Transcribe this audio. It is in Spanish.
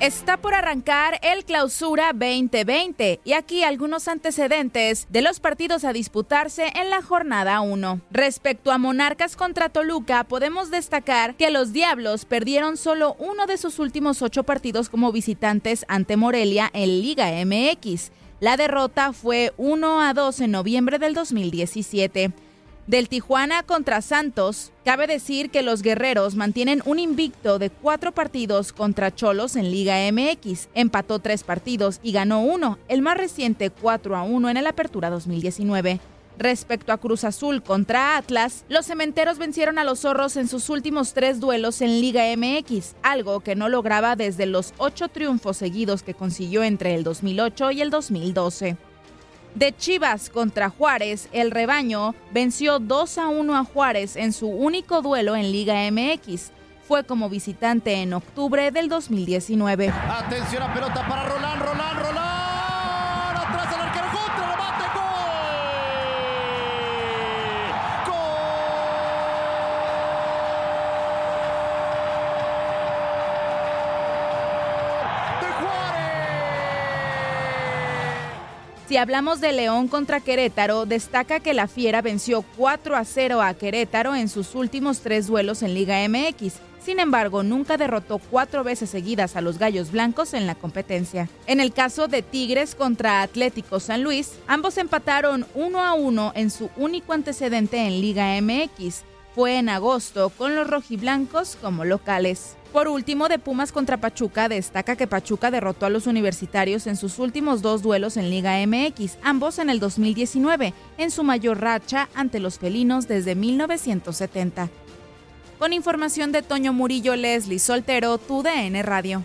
Está por arrancar el Clausura 2020 y aquí algunos antecedentes de los partidos a disputarse en la jornada 1. Respecto a Monarcas contra Toluca, podemos destacar que los Diablos perdieron solo uno de sus últimos ocho partidos como visitantes ante Morelia en Liga MX. La derrota fue 1 a 2 en noviembre del 2017. Del Tijuana contra Santos, cabe decir que los guerreros mantienen un invicto de cuatro partidos contra Cholos en Liga MX. Empató tres partidos y ganó uno, el más reciente 4 a 1 en el Apertura 2019. Respecto a Cruz Azul contra Atlas, los cementeros vencieron a los zorros en sus últimos tres duelos en Liga MX, algo que no lograba desde los ocho triunfos seguidos que consiguió entre el 2008 y el 2012. De Chivas contra Juárez, el rebaño venció 2 a 1 a Juárez en su único duelo en Liga MX. Fue como visitante en octubre del 2019. Atención a pelota para Roland, Roland, Roland. Atrás el arquero contra, remate, gol. Si hablamos de León contra Querétaro, destaca que la Fiera venció 4 a 0 a Querétaro en sus últimos tres duelos en Liga MX. Sin embargo, nunca derrotó cuatro veces seguidas a los Gallos Blancos en la competencia. En el caso de Tigres contra Atlético San Luis, ambos empataron 1 a 1 en su único antecedente en Liga MX. Fue en agosto con los rojiblancos como locales. Por último, de Pumas contra Pachuca, destaca que Pachuca derrotó a los universitarios en sus últimos dos duelos en Liga MX, ambos en el 2019, en su mayor racha ante los felinos desde 1970. Con información de Toño Murillo Leslie Soltero, tu DN Radio.